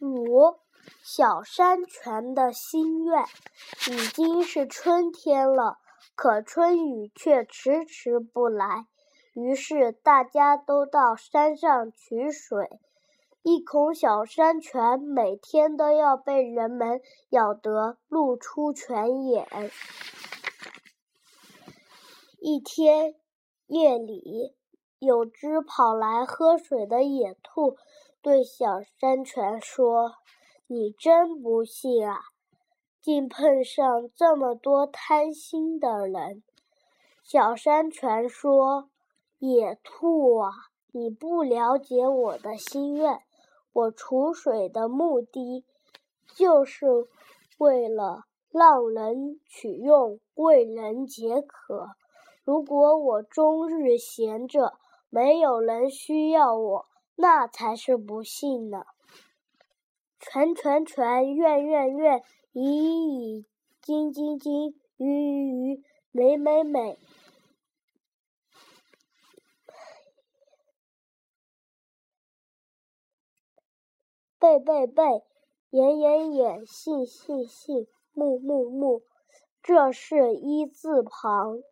五小山泉的心愿。已经是春天了，可春雨却迟迟不来。于是大家都到山上取水。一孔小山泉每天都要被人们咬得露出泉眼。一天夜里，有只跑来喝水的野兔对小山泉说：“你真不幸啊，竟碰上这么多贪心的人。”小山泉说：“野兔啊，你不了解我的心愿。”我储水的目的，就是为了让人取用，为人解渴。如果我终日闲着，没有人需要我，那才是不幸呢。全全全，愿愿愿，已已已，金金金，鱼鱼鱼，美美美。贝贝贝，眼眼眼，信信信，木木木，这是一字旁。